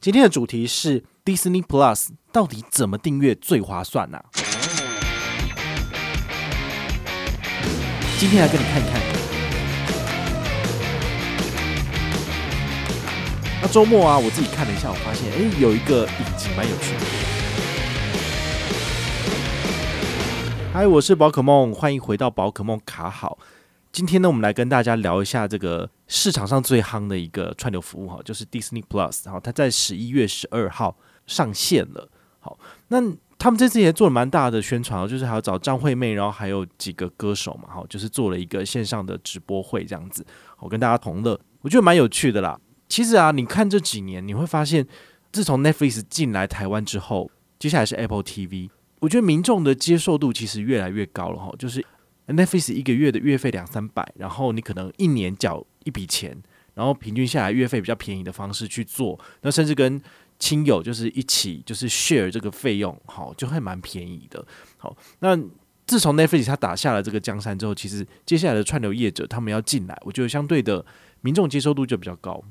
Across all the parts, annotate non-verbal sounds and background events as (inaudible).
今天的主题是 Disney Plus 到底怎么订阅最划算呢、啊？今天来跟你看一看。那周末啊，我自己看了一下，我发现哎，有一个影集蛮有趣的。嗨，我是宝可梦，欢迎回到宝可梦卡好。今天呢，我们来跟大家聊一下这个市场上最夯的一个串流服务哈，就是 Disney Plus。好，它在十一月十二号上线了。好，那他们这次也做了蛮大的宣传，就是还要找张惠妹，然后还有几个歌手嘛，好，就是做了一个线上的直播会这样子，我跟大家同乐，我觉得蛮有趣的啦。其实啊，你看这几年，你会发现，自从 Netflix 进来台湾之后，接下来是 Apple TV，我觉得民众的接受度其实越来越高了哈，就是。Netflix 一个月的月费两三百，然后你可能一年缴一笔钱，然后平均下来月费比较便宜的方式去做，那甚至跟亲友就是一起就是 share 这个费用，好，就会蛮便宜的。好，那自从 Netflix 它打下了这个江山之后，其实接下来的串流业者他们要进来，我觉得相对的民众接受度就比较高。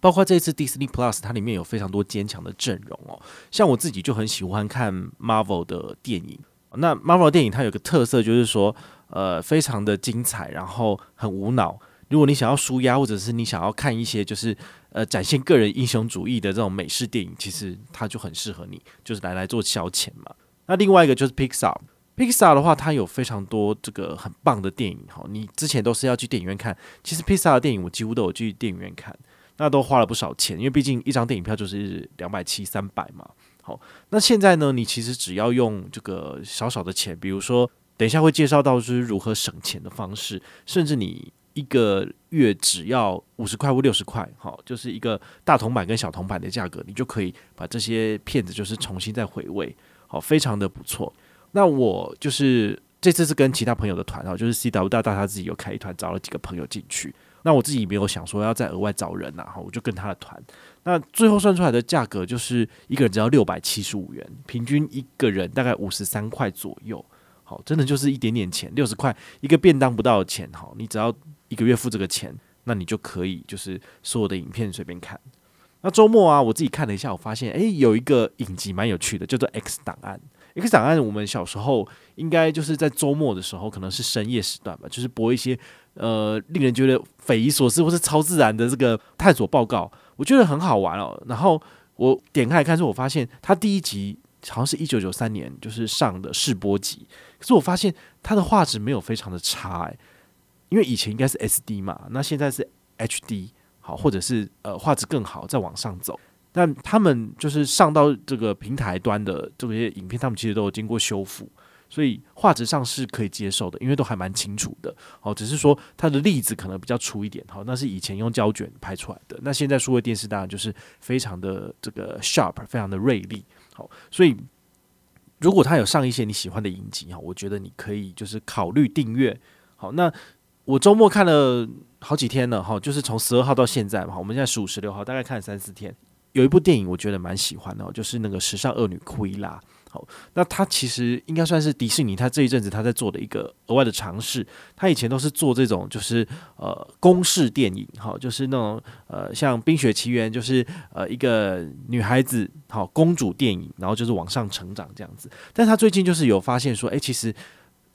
包括这次 Disney Plus，它里面有非常多坚强的阵容哦，像我自己就很喜欢看 Marvel 的电影。那 Marvel 电影它有个特色就是说。呃，非常的精彩，然后很无脑。如果你想要舒压，或者是你想要看一些就是呃展现个人英雄主义的这种美式电影，其实它就很适合你，就是来来做消遣嘛。那另外一个就是 Pixar，Pixar 的话，它有非常多这个很棒的电影哈。你之前都是要去电影院看，其实 Pixar 的电影我几乎都有去电影院看，那都花了不少钱，因为毕竟一张电影票就是两百七、三百嘛。好，那现在呢，你其实只要用这个少少的钱，比如说。等一下会介绍到就是如何省钱的方式，甚至你一个月只要五十块或六十块，好，就是一个大铜板跟小铜板的价格，你就可以把这些片子就是重新再回味，好，非常的不错。那我就是这次是跟其他朋友的团，哈，就是 CW 大大他自己有开一团，找了几个朋友进去。那我自己没有想说要再额外找人呐，哈，我就跟他的团。那最后算出来的价格就是一个人只要六百七十五元，平均一个人大概五十三块左右。好，真的就是一点点钱，六十块一个便当不到的钱。好，你只要一个月付这个钱，那你就可以就是所有的影片随便看。那周末啊，我自己看了一下，我发现诶，有一个影集蛮有趣的，叫做《X 档案》。《X 档案》我们小时候应该就是在周末的时候，可能是深夜时段吧，就是播一些呃令人觉得匪夷所思或是超自然的这个探索报告，我觉得很好玩哦。然后我点开来看之后，我发现它第一集。好像是一九九三年就是上的试播集，可是我发现它的画质没有非常的差哎，因为以前应该是 SD 嘛，那现在是 HD 好，或者是呃画质更好再往上走，但他们就是上到这个平台端的这些影片，他们其实都有经过修复，所以画质上是可以接受的，因为都还蛮清楚的，好，只是说它的粒子可能比较粗一点，好，那是以前用胶卷拍出来的，那现在数位电视当然就是非常的这个 sharp，非常的锐利。好，所以如果他有上一些你喜欢的影集哈，我觉得你可以就是考虑订阅。好，那我周末看了好几天了哈，就是从十二号到现在嘛，我们现在十五、十六号，大概看了三四天。有一部电影我觉得蛮喜欢的，就是那个《时尚恶女库伊拉》。好，那他其实应该算是迪士尼，他这一阵子他在做的一个额外的尝试。他以前都是做这种就是呃公式电影，好，就是那种呃像《冰雪奇缘》，就是呃一个女孩子好公主电影，然后就是往上成长这样子。但他最近就是有发现说，诶，其实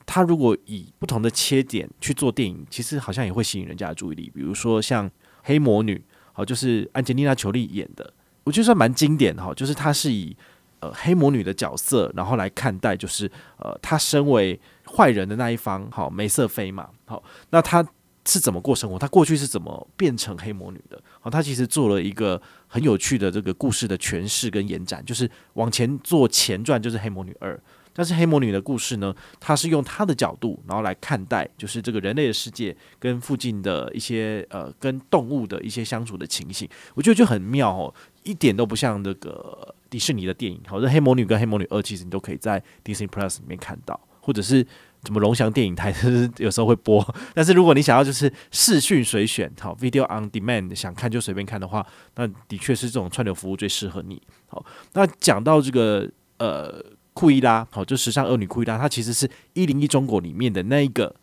他如果以不同的切点去做电影，其实好像也会吸引人家的注意力。比如说像《黑魔女》，好，就是安吉丽娜·裘丽演的，我觉得算蛮经典哈，就是她是以。呃，黑魔女的角色，然后来看待，就是呃，她身为坏人的那一方，好，梅瑟菲嘛，好，那她是怎么过生活？她过去是怎么变成黑魔女的？好，她其实做了一个很有趣的这个故事的诠释跟延展，就是往前做前传，就是黑魔女二。但是黑魔女的故事呢，她是用她的角度，然后来看待，就是这个人类的世界跟附近的一些呃，跟动物的一些相处的情形，我觉得就很妙哦。一点都不像那个迪士尼的电影，好，这黑魔女跟黑魔女二其实你都可以在 Disney Plus 里面看到，或者是什么龙翔电影台有时候会播。(laughs) 但是如果你想要就是视讯随选，好，Video on Demand 想看就随便看的话，那的确是这种串流服务最适合你。好，那讲到这个呃库伊拉，好，就时尚恶女库伊拉，她其实是一零一中国里面的那一个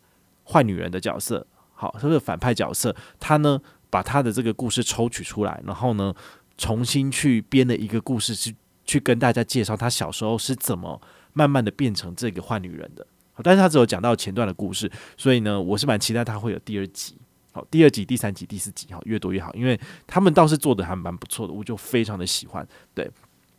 坏女人的角色，好，她是反派角色，她呢把她的这个故事抽取出来，然后呢。重新去编了一个故事，去去跟大家介绍她小时候是怎么慢慢的变成这个坏女人的。好但是她只有讲到前段的故事，所以呢，我是蛮期待她会有第二集。好，第二集、第三集、第四集，好，越多越好，因为他们倒是做的还蛮不错的，我就非常的喜欢。对，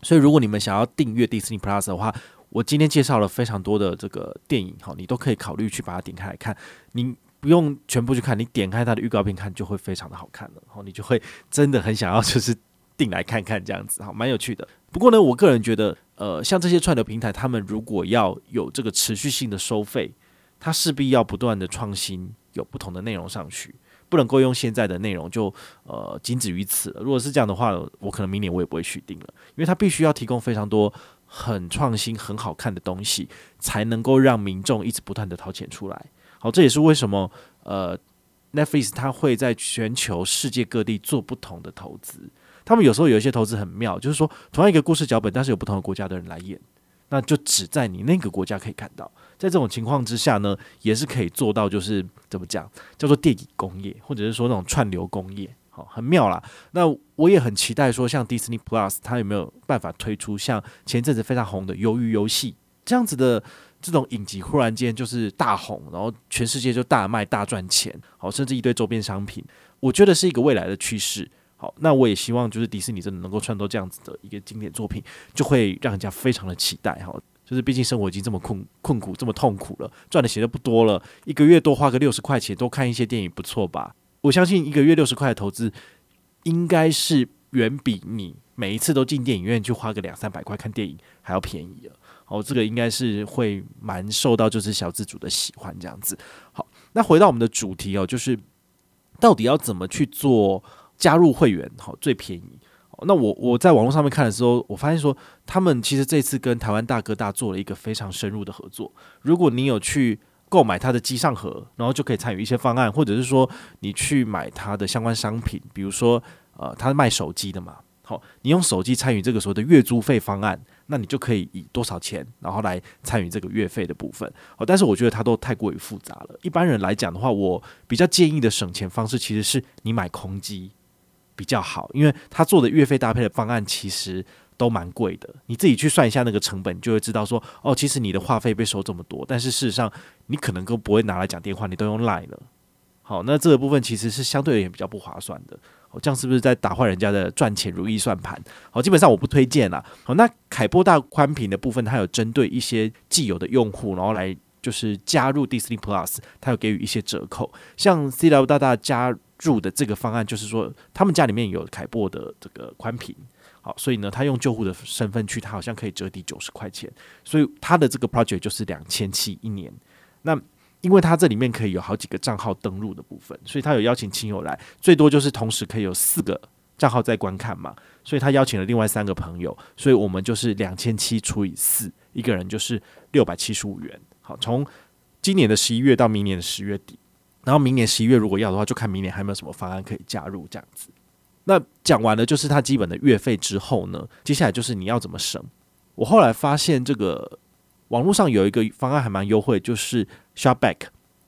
所以如果你们想要订阅 Disney Plus 的话，我今天介绍了非常多的这个电影，好，你都可以考虑去把它点开来看。你不用全部去看，你点开它的预告片看，就会非常的好看了。好，你就会真的很想要就是订来看看这样子，好，蛮有趣的。不过呢，我个人觉得，呃，像这些串流平台，他们如果要有这个持续性的收费，它势必要不断的创新，有不同的内容上去。不能够用现在的内容就呃仅止于此了。如果是这样的话，我可能明年我也不会续订了，因为它必须要提供非常多很创新、很好看的东西，才能够让民众一直不断的掏钱出来。好，这也是为什么呃 Netflix 它会在全球世界各地做不同的投资。他们有时候有一些投资很妙，就是说同样一个故事脚本，但是有不同的国家的人来演。那就只在你那个国家可以看到，在这种情况之下呢，也是可以做到，就是怎么讲，叫做电影工业，或者是说那种串流工业，好，很妙啦。那我也很期待说，像 Disney Plus，它有没有办法推出像前阵子非常红的《鱿鱼游戏》这样子的这种影集，忽然间就是大红，然后全世界就大卖大赚钱，好，甚至一堆周边商品，我觉得是一个未来的趋势。好，那我也希望就是迪士尼真的能够创作这样子的一个经典作品，就会让人家非常的期待哈。就是毕竟生活已经这么困困苦，这么痛苦了，赚的钱都不多了，一个月多花个六十块钱多看一些电影不错吧？我相信一个月六十块的投资，应该是远比你每一次都进电影院去花个两三百块看电影还要便宜了。好，这个应该是会蛮受到就是小资主的喜欢这样子。好，那回到我们的主题哦，就是到底要怎么去做？加入会员好最便宜。那我我在网络上面看的时候，我发现说他们其实这次跟台湾大哥大做了一个非常深入的合作。如果你有去购买他的机上盒，然后就可以参与一些方案，或者是说你去买他的相关商品，比如说呃，他是卖手机的嘛，好，你用手机参与这个所谓的月租费方案，那你就可以以多少钱，然后来参与这个月费的部分。好，但是我觉得它都太过于复杂了。一般人来讲的话，我比较建议的省钱方式其实是你买空机。比较好，因为他做的月费搭配的方案其实都蛮贵的。你自己去算一下那个成本，就会知道说，哦，其实你的话费被收这么多，但是事实上你可能都不会拿来讲电话，你都用 Line 了。好，那这个部分其实是相对而言比较不划算的。哦，这样是不是在打坏人家的赚钱如意算盘？好，基本上我不推荐啦。好，那凯波大宽频的部分，它有针对一些既有的用户，然后来就是加入 Disney Plus，它有给予一些折扣，像 CW 大大加。住的这个方案就是说，他们家里面有凯博的这个宽频，好，所以呢，他用救护的身份去，他好像可以折抵九十块钱，所以他的这个 project 就是两千七一年。那因为他这里面可以有好几个账号登录的部分，所以他有邀请亲友来，最多就是同时可以有四个账号在观看嘛，所以他邀请了另外三个朋友，所以我们就是两千七除以四，一个人就是六百七十五元。好，从今年的十一月到明年的十月底。然后明年十一月如果要的话，就看明年还有没有什么方案可以加入这样子。那讲完了就是它基本的月费之后呢，接下来就是你要怎么省。我后来发现这个网络上有一个方案还蛮优惠，就是 Shopback。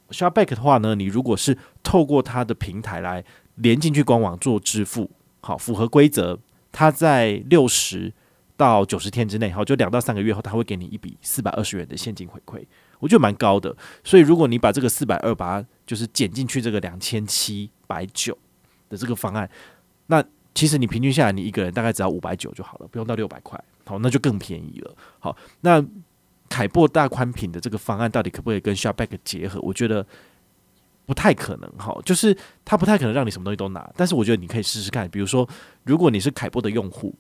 Shopback 的话呢，你如果是透过它的平台来连进去官网做支付，好，符合规则，它在六十到九十天之内，好，就两到三个月后，它会给你一笔四百二十元的现金回馈。我觉得蛮高的，所以如果你把这个四百二把它就是减进去这个两千七百九的这个方案，那其实你平均下来，你一个人大概只要五百九就好了，不用到六百块，好，那就更便宜了。好，那凯擘大宽频的这个方案到底可不可以跟 Shopback 结合？我觉得不太可能，哈，就是它不太可能让你什么东西都拿，但是我觉得你可以试试看，比如说如果你是凯擘的用户。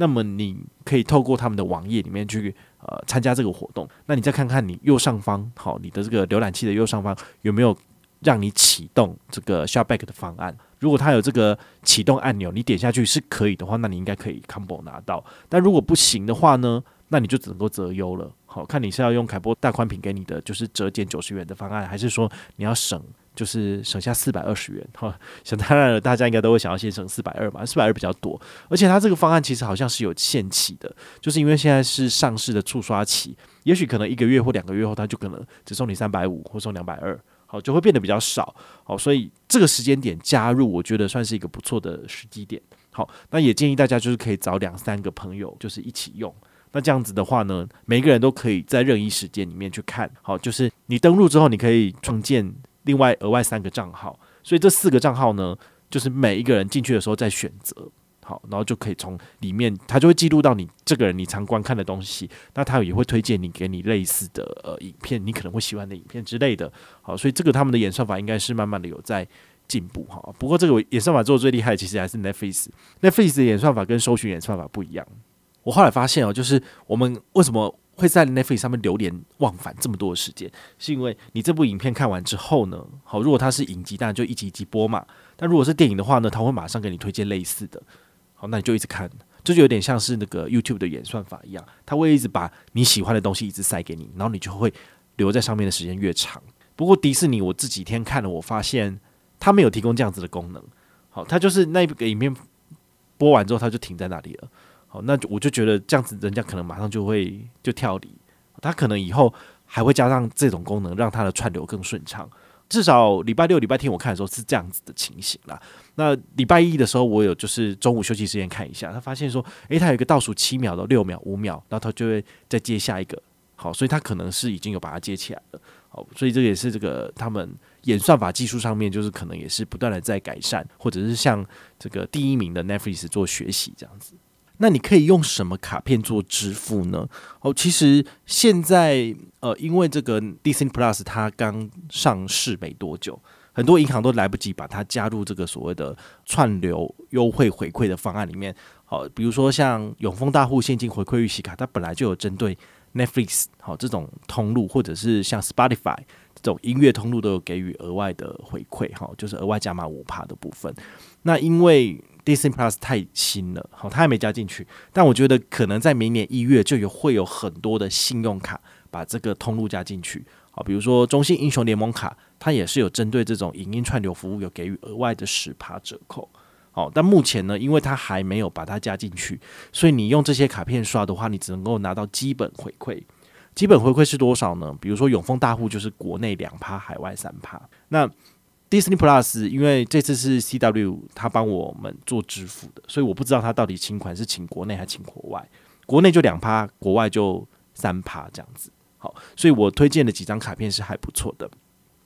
那么你可以透过他们的网页里面去呃参加这个活动，那你再看看你右上方好，你的这个浏览器的右上方有没有让你启动这个 Shopback 的方案？如果它有这个启动按钮，你点下去是可以的话，那你应该可以 combo 拿到。但如果不行的话呢，那你就只能够择优了。好，看你是要用凯波大宽屏给你的就是折减九十元的方案，还是说你要省？就是省下四百二十元哈，想当然了，大家应该都会想要先省四百二嘛，四百二比较多，而且它这个方案其实好像是有限期的，就是因为现在是上市的促刷期，也许可能一个月或两个月后，它就可能只送你三百五或送两百二，好，就会变得比较少，好，所以这个时间点加入，我觉得算是一个不错的时机点。好，那也建议大家就是可以找两三个朋友，就是一起用。那这样子的话呢，每个人都可以在任意时间里面去看。好，就是你登录之后，你可以创建另外额外三个账号，所以这四个账号呢，就是每一个人进去的时候再选择。好，然后就可以从里面，他就会记录到你这个人你常观看的东西，那他也会推荐你给你类似的呃影片，你可能会喜欢的影片之类的。好，所以这个他们的演算法应该是慢慢的有在进步哈。不过这个演算法做的最厉害其实还是 Netflix，Netflix 的演算法跟搜寻演算法不一样。我后来发现哦，就是我们为什么会在 Netflix 上面流连忘返这么多的时间，是因为你这部影片看完之后呢，好，如果它是影集，当然就一集一集播嘛。但如果是电影的话呢，它会马上给你推荐类似的。好，那你就一直看，这就有点像是那个 YouTube 的演算法一样，它会一直把你喜欢的东西一直塞给你，然后你就会留在上面的时间越长。不过迪士尼我这几天看了，我发现它没有提供这样子的功能。好，它就是那个影片播完之后，它就停在那里了。好，那我就觉得这样子，人家可能马上就会就跳离。他可能以后还会加上这种功能，让他的串流更顺畅。至少礼拜六、礼拜天我看的时候是这样子的情形啦。那礼拜一的时候，我有就是中午休息时间看一下，他发现说，诶，他有一个倒数七秒到六秒、五秒，然后他就会再接下一个。好，所以他可能是已经有把它接起来了。好，所以这也是这个他们演算法技术上面，就是可能也是不断的在改善，或者是向这个第一名的 Netflix 做学习这样子。那你可以用什么卡片做支付呢？哦，其实现在呃，因为这个 Disney Plus 它刚上市没多久，很多银行都来不及把它加入这个所谓的串流优惠回馈的方案里面。好，比如说像永丰大户现金回馈预习卡，它本来就有针对 Netflix 好这种通路，或者是像 Spotify 这种音乐通路都有给予额外的回馈，哈，就是额外加码五趴的部分。那因为 Disney Plus 太新了，好，它还没加进去。但我觉得可能在明年一月就有会有很多的信用卡把这个通路加进去，好，比如说中信英雄联盟卡，它也是有针对这种影音串流服务有给予额外的十趴折扣，好，但目前呢，因为它还没有把它加进去，所以你用这些卡片刷的话，你只能够拿到基本回馈。基本回馈是多少呢？比如说永丰大户就是国内两趴，海外三趴，那。Disney Plus，因为这次是 CW 他帮我们做支付的，所以我不知道他到底请款是请国内还是请国外。国内就两趴，国外就三趴这样子。好，所以我推荐的几张卡片是还不错的。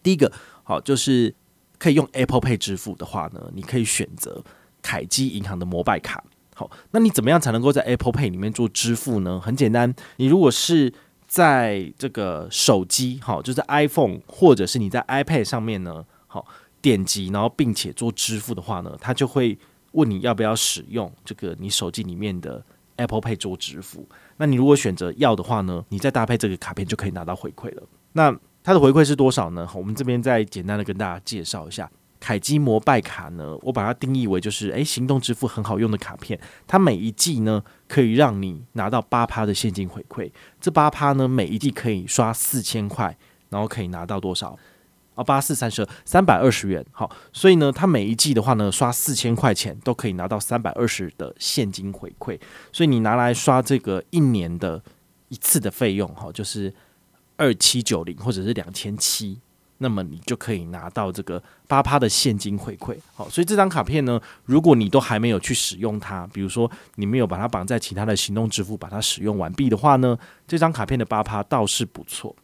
第一个，好，就是可以用 Apple Pay 支付的话呢，你可以选择凯基银行的摩拜卡。好，那你怎么样才能够在 Apple Pay 里面做支付呢？很简单，你如果是在这个手机，好，就是 iPhone 或者是你在 iPad 上面呢。好，点击然后并且做支付的话呢，他就会问你要不要使用这个你手机里面的 Apple Pay 做支付。那你如果选择要的话呢，你再搭配这个卡片就可以拿到回馈了。那它的回馈是多少呢？我们这边再简单的跟大家介绍一下，凯基摩拜卡呢，我把它定义为就是诶，行动支付很好用的卡片。它每一季呢可以让你拿到八趴的现金回馈，这八趴呢每一季可以刷四千块，然后可以拿到多少？啊，八四三十二，三百二十元，好，所以呢，它每一季的话呢，刷四千块钱都可以拿到三百二十的现金回馈，所以你拿来刷这个一年的一次的费用，哈，就是二七九零或者是两千七，那么你就可以拿到这个八趴的现金回馈，好，所以这张卡片呢，如果你都还没有去使用它，比如说你没有把它绑在其他的行动支付，把它使用完毕的话呢，这张卡片的八趴倒是不错。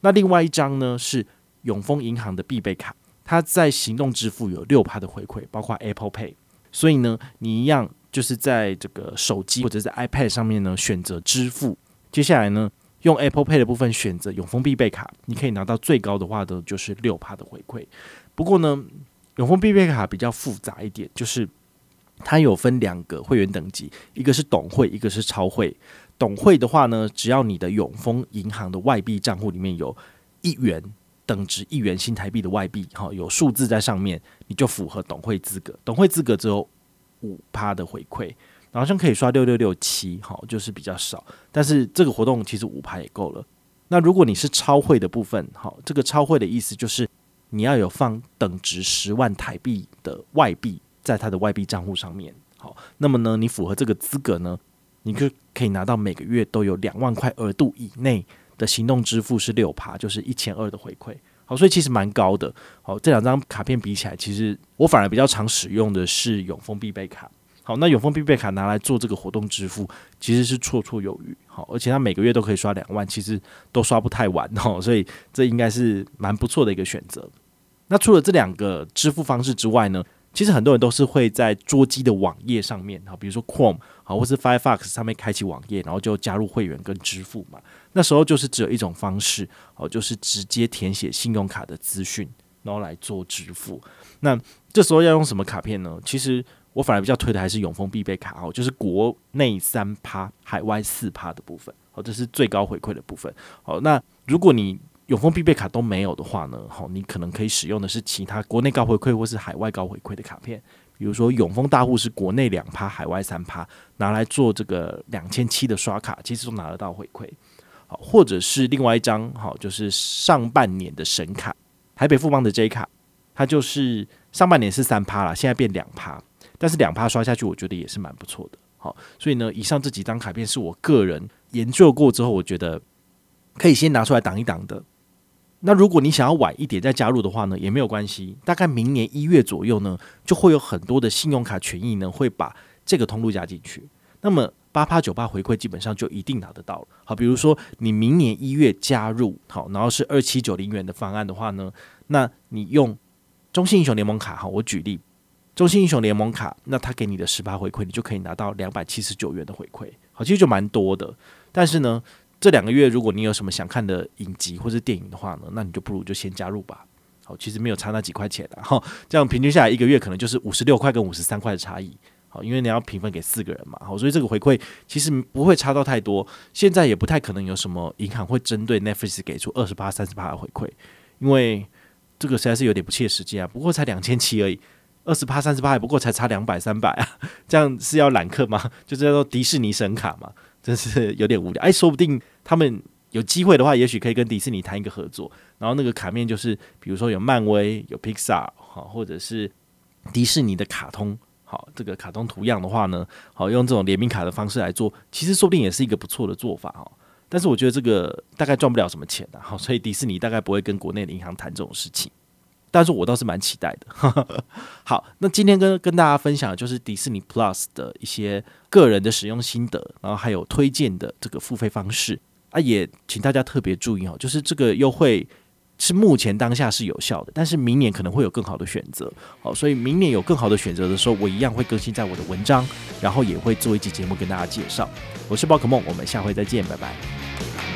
那另外一张呢是。永丰银行的必备卡，它在行动支付有六趴的回馈，包括 Apple Pay。所以呢，你一样就是在这个手机或者在 iPad 上面呢选择支付。接下来呢，用 Apple Pay 的部分选择永丰必备卡，你可以拿到最高的话的就是六趴的回馈。不过呢，永丰必备卡比较复杂一点，就是它有分两个会员等级，一个是董会，一个是超会。董会的话呢，只要你的永丰银行的外币账户里面有一元。等值一元新台币的外币，好，有数字在上面，你就符合董会资格。董会资格只有五趴的回馈，好像可以刷六六六七，好，就是比较少。但是这个活动其实五趴也够了。那如果你是超会的部分，好，这个超会的意思就是你要有放等值十万台币的外币在他的外币账户上面，好，那么呢，你符合这个资格呢，你就可以拿到每个月都有两万块额度以内。的行动支付是六趴，就是一千二的回馈，好，所以其实蛮高的。好，这两张卡片比起来，其实我反而比较常使用的是永丰必备卡。好，那永丰必备卡拿来做这个活动支付，其实是绰绰有余。好，而且它每个月都可以刷两万，其实都刷不太完 (laughs) 哦，所以这应该是蛮不错的一个选择。那除了这两个支付方式之外呢，其实很多人都是会在桌机的网页上面，好，比如说 Chrome 好，或是 Firefox 上面开启网页，然后就加入会员跟支付嘛。那时候就是只有一种方式，哦，就是直接填写信用卡的资讯，然后来做支付。那这时候要用什么卡片呢？其实。我反而比较推的还是永丰必备卡哦，就是国内三趴，海外四趴的部分，哦，这是最高回馈的部分。好，那如果你永丰必备卡都没有的话呢，好，你可能可以使用的是其他国内高回馈或是海外高回馈的卡片，比如说永丰大户是国内两趴，海外三趴，拿来做这个两千七的刷卡，其实都拿得到回馈。好，或者是另外一张，好，就是上半年的神卡，台北富邦的 J 卡，它就是上半年是三趴啦，现在变两趴。但是两趴刷下去，我觉得也是蛮不错的。好，所以呢，以上这几张卡片是我个人研究过之后，我觉得可以先拿出来挡一挡的。那如果你想要晚一点再加入的话呢，也没有关系。大概明年一月左右呢，就会有很多的信用卡权益呢，会把这个通路加进去。那么八趴九八回馈基本上就一定拿得到了。好，比如说你明年一月加入，好，然后是二七九零元的方案的话呢，那你用中信英雄联盟卡，好，我举例。中信英雄联盟卡，那他给你的十八回馈，你就可以拿到两百七十九元的回馈，好，其实就蛮多的。但是呢，这两个月如果你有什么想看的影集或是电影的话呢，那你就不如就先加入吧。好，其实没有差那几块钱的哈，这样平均下来一个月可能就是五十六块跟五十三块的差异。好，因为你要平分给四个人嘛，好，所以这个回馈其实不会差到太多。现在也不太可能有什么银行会针对 Netflix 给出二十八、三十八的回馈，因为这个实在是有点不切实际啊。不过才两千七而已。二十八、三十八，还不过才差两百、三百啊！这样是要揽客吗？就叫做迪士尼神卡嘛，真是有点无聊。哎，说不定他们有机会的话，也许可以跟迪士尼谈一个合作。然后那个卡面就是，比如说有漫威、有 Pixar 好，或者是迪士尼的卡通，好，这个卡通图样的话呢，好，用这种联名卡的方式来做，其实说不定也是一个不错的做法哦。但是我觉得这个大概赚不了什么钱的，好，所以迪士尼大概不会跟国内的银行谈这种事情。但是我倒是蛮期待的。(laughs) 好，那今天跟跟大家分享的就是迪士尼 Plus 的一些个人的使用心得，然后还有推荐的这个付费方式啊，也请大家特别注意哦，就是这个优惠是目前当下是有效的，但是明年可能会有更好的选择。好，所以明年有更好的选择的时候，我一样会更新在我的文章，然后也会做一集节目跟大家介绍。我是宝可梦，我们下回再见，拜拜。